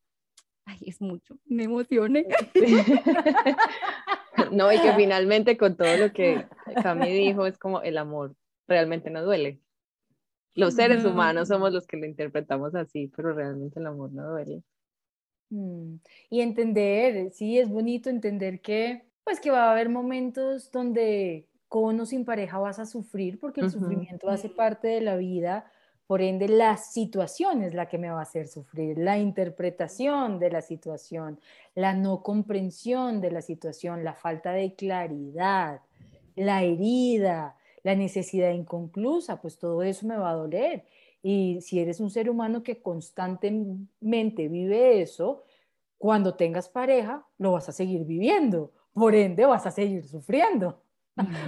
ay, es mucho, me emocioné. no, y que finalmente con todo lo que Cami dijo, es como el amor realmente no duele. Los seres humanos somos los que lo interpretamos así, pero realmente el amor no duele. Mm, y entender, sí, es bonito entender que, pues que va a haber momentos donde con o sin pareja vas a sufrir, porque el sufrimiento hace parte de la vida, por ende, la situación es la que me va a hacer sufrir, la interpretación de la situación, la no comprensión de la situación, la falta de claridad, la herida, la necesidad inconclusa, pues todo eso me va a doler. Y si eres un ser humano que constantemente vive eso, cuando tengas pareja, lo vas a seguir viviendo. Por ende, vas a seguir sufriendo,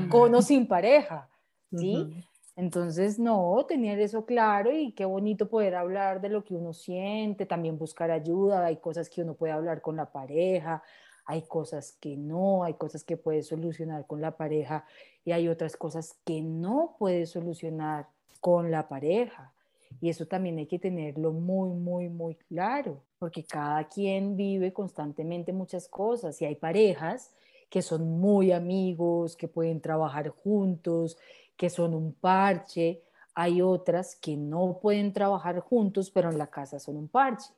con o sin pareja. ¿sí? Entonces, no, tener eso claro y qué bonito poder hablar de lo que uno siente, también buscar ayuda, hay cosas que uno puede hablar con la pareja, hay cosas que no, hay cosas que puede solucionar con la pareja y hay otras cosas que no puede solucionar con la pareja. Y eso también hay que tenerlo muy, muy, muy claro, porque cada quien vive constantemente muchas cosas y hay parejas que son muy amigos, que pueden trabajar juntos, que son un parche, hay otras que no pueden trabajar juntos, pero en la casa son un parche.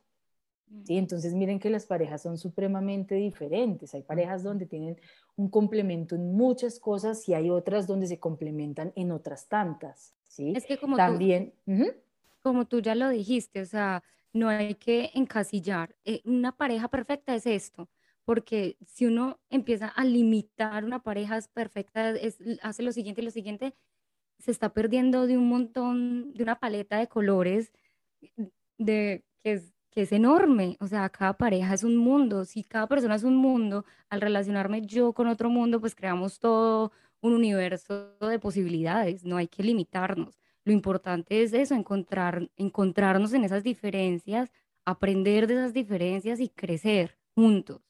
¿sí? Entonces miren que las parejas son supremamente diferentes. Hay parejas donde tienen un complemento en muchas cosas y hay otras donde se complementan en otras tantas. ¿sí? Es que como También, tú, como tú ya lo dijiste, o sea, no hay que encasillar. Eh, una pareja perfecta es esto porque si uno empieza a limitar una pareja perfecta, es, hace lo siguiente y lo siguiente, se está perdiendo de un montón, de una paleta de colores de, que, es, que es enorme. O sea, cada pareja es un mundo. Si cada persona es un mundo, al relacionarme yo con otro mundo, pues creamos todo un universo de posibilidades. No hay que limitarnos. Lo importante es eso, encontrar, encontrarnos en esas diferencias, aprender de esas diferencias y crecer juntos.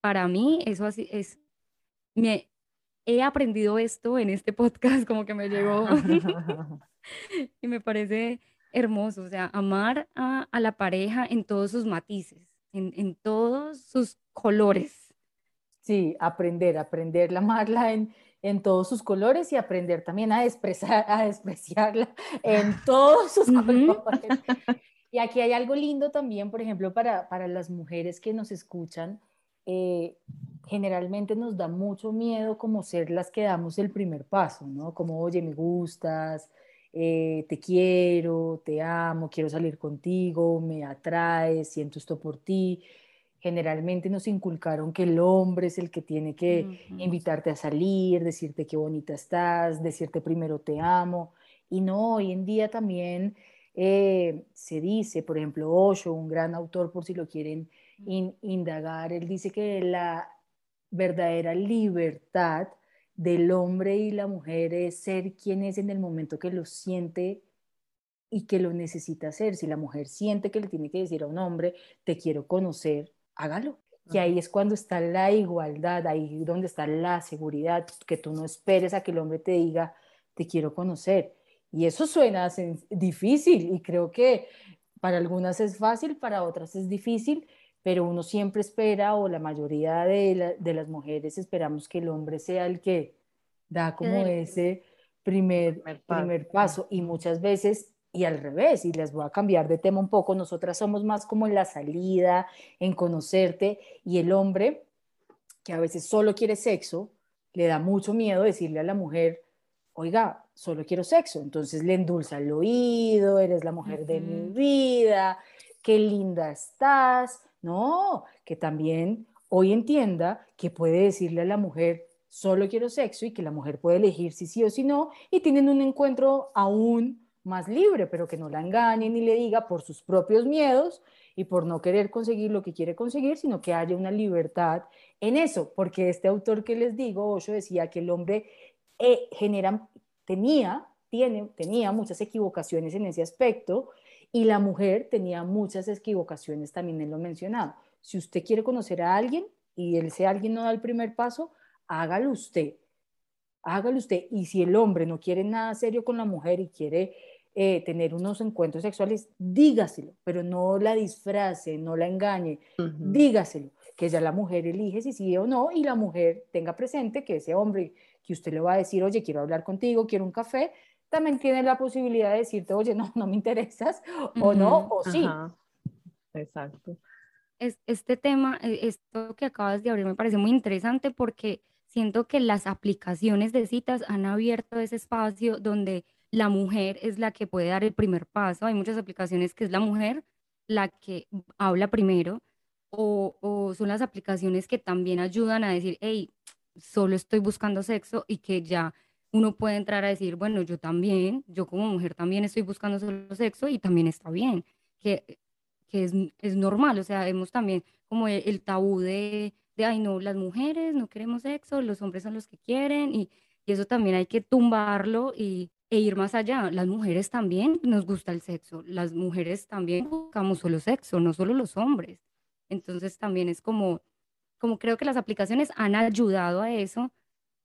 Para mí, eso así es, me, he aprendido esto en este podcast, como que me llegó y me parece hermoso, o sea, amar a, a la pareja en todos sus matices, en, en, todos sus colores. Sí, aprender, aprender a amarla en, en todos sus colores y aprender también a, a despreciarla en todos sus colores. Y aquí hay algo lindo también, por ejemplo, para, para las mujeres que nos escuchan, eh, generalmente nos da mucho miedo como ser las que damos el primer paso, ¿no? Como, oye, me gustas, eh, te quiero, te amo, quiero salir contigo, me atraes, siento esto por ti. Generalmente nos inculcaron que el hombre es el que tiene que invitarte a salir, decirte qué bonita estás, decirte primero te amo. Y no, hoy en día también eh, se dice, por ejemplo, Osho, un gran autor por si lo quieren indagar, él dice que la verdadera libertad del hombre y la mujer es ser quien es en el momento que lo siente y que lo necesita hacer. Si la mujer siente que le tiene que decir a un hombre, te quiero conocer, hágalo. Y ahí es cuando está la igualdad, ahí donde está la seguridad, que tú no esperes a que el hombre te diga, te quiero conocer. Y eso suena difícil y creo que para algunas es fácil, para otras es difícil, pero uno siempre espera, o la mayoría de, las mujeres esperamos que el hombre sea el que da como ese primer, primer, paso. Y muchas veces, y al revés, y les voy a cambiar de tema un poco, nosotras somos más como en la salida, en conocerte, y el hombre, que a veces solo quiere sexo, le da mucho miedo decirle a la mujer, oiga, solo quiero sexo, entonces le endulza el oído, eres la mujer de mi vida, qué linda estás. No, que también hoy entienda que puede decirle a la mujer, solo quiero sexo y que la mujer puede elegir si sí o si no y tienen un encuentro aún más libre, pero que no la engañe ni le diga por sus propios miedos y por no querer conseguir lo que quiere conseguir, sino que haya una libertad en eso, porque este autor que les digo, Osho, decía que el hombre eh, genera, tenía, tiene, tenía muchas equivocaciones en ese aspecto y la mujer tenía muchas equivocaciones también en lo mencionado. Si usted quiere conocer a alguien y ese alguien no da el primer paso, hágalo usted, hágalo usted. Y si el hombre no quiere nada serio con la mujer y quiere eh, tener unos encuentros sexuales, dígaselo, pero no la disfrace, no la engañe, dígaselo, que ya la mujer elige si sí o no y la mujer tenga presente que ese hombre que usted le va a decir, oye, quiero hablar contigo, quiero un café, también tiene la posibilidad de decirte, oye, no, no me interesas, o no, o sí. Exacto. Es, este tema, eh, esto que acabas de abrir me parece muy interesante porque siento que las aplicaciones de citas han abierto ese espacio donde la mujer es la que puede dar el primer paso. Hay muchas aplicaciones que es la mujer la que habla primero o, o son las aplicaciones que también ayudan a decir, hey, solo estoy buscando sexo y que ya uno puede entrar a decir, bueno, yo también, yo como mujer también estoy buscando solo sexo y también está bien, que, que es, es normal, o sea, hemos también como el, el tabú de de, ay, no, las mujeres no queremos sexo, los hombres son los que quieren y, eso también hay que tumbarlo y, e ir más allá. Las mujeres también nos gusta el sexo, las mujeres también buscamos solo sexo, no solo los hombres. Entonces también es como, como creo que las aplicaciones han ayudado a eso,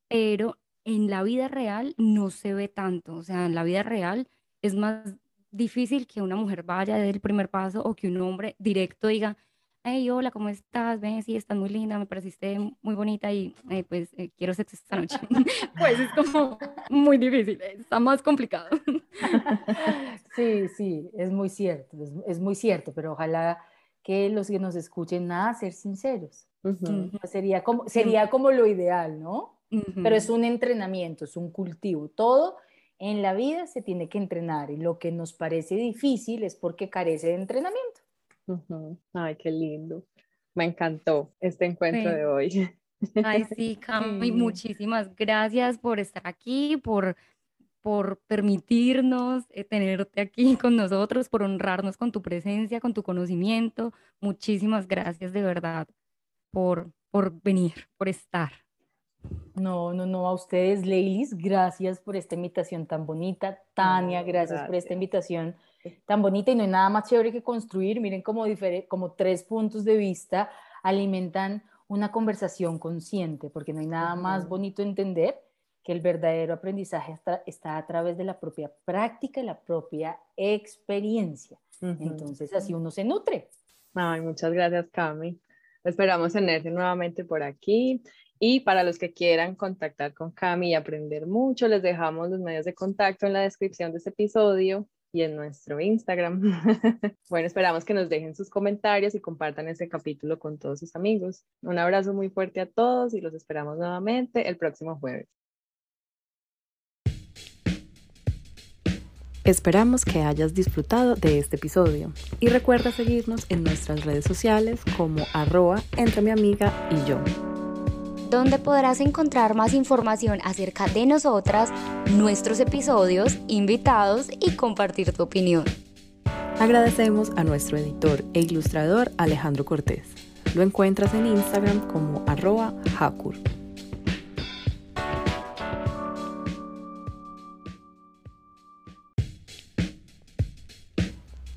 pero en la vida real no se ve tanto. O sea, en la vida real es más difícil que una mujer vaya del primer paso o que un hombre directo diga, hey, hola, ¿cómo estás? Ven, sí, estás muy linda, me pareciste muy bonita y eh, pues eh, quiero sexo esta noche. pues es como muy difícil, está más complicado. sí, sí, es muy cierto, es, muy cierto, pero ojalá que los que nos escuchen nada, ser sinceros. sería, como, sería como lo ideal, ¿no? Pero es un entrenamiento, es un cultivo. Todo en la vida se tiene que entrenar y lo que nos parece difícil es porque carece de entrenamiento. Ay, qué lindo. Me encantó este encuentro de hoy. Ay, sí, Cami, muchísimas gracias por estar aquí, por, por permitirnos eh, tenerte aquí con nosotros, por honrarnos con tu presencia, con tu conocimiento. Muchísimas gracias de verdad por, por venir, por estar. No, no, no, a ustedes, Leilis, gracias por esta invitación tan bonita. Tania, gracias. por esta invitación tan bonita y no hay nada más chévere que construir. Miren como, como tres puntos de vista alimentan una conversación consciente, porque no hay nada más bonito entender que el verdadero aprendizaje está, está, a través de la propia práctica y la propia experiencia. Entonces así uno se nutre. Ay, muchas gracias, Cami. Esperamos tenerte nuevamente por aquí. Y para los que quieran contactar con Cami y aprender mucho, les dejamos los medios de contacto en la descripción de este episodio y en nuestro Instagram. bueno, esperamos que nos dejen sus comentarios y compartan este capítulo con todos sus amigos. Un abrazo muy fuerte a todos y los esperamos nuevamente el próximo jueves. Esperamos que hayas disfrutado de este episodio y recuerda seguirnos en nuestras redes sociales como arroba entre mi amiga y yo donde podrás encontrar más información acerca de nosotras, nuestros episodios, invitados y compartir tu opinión. Agradecemos a nuestro editor e ilustrador Alejandro Cortés. Lo encuentras en Instagram como arroba Hakur.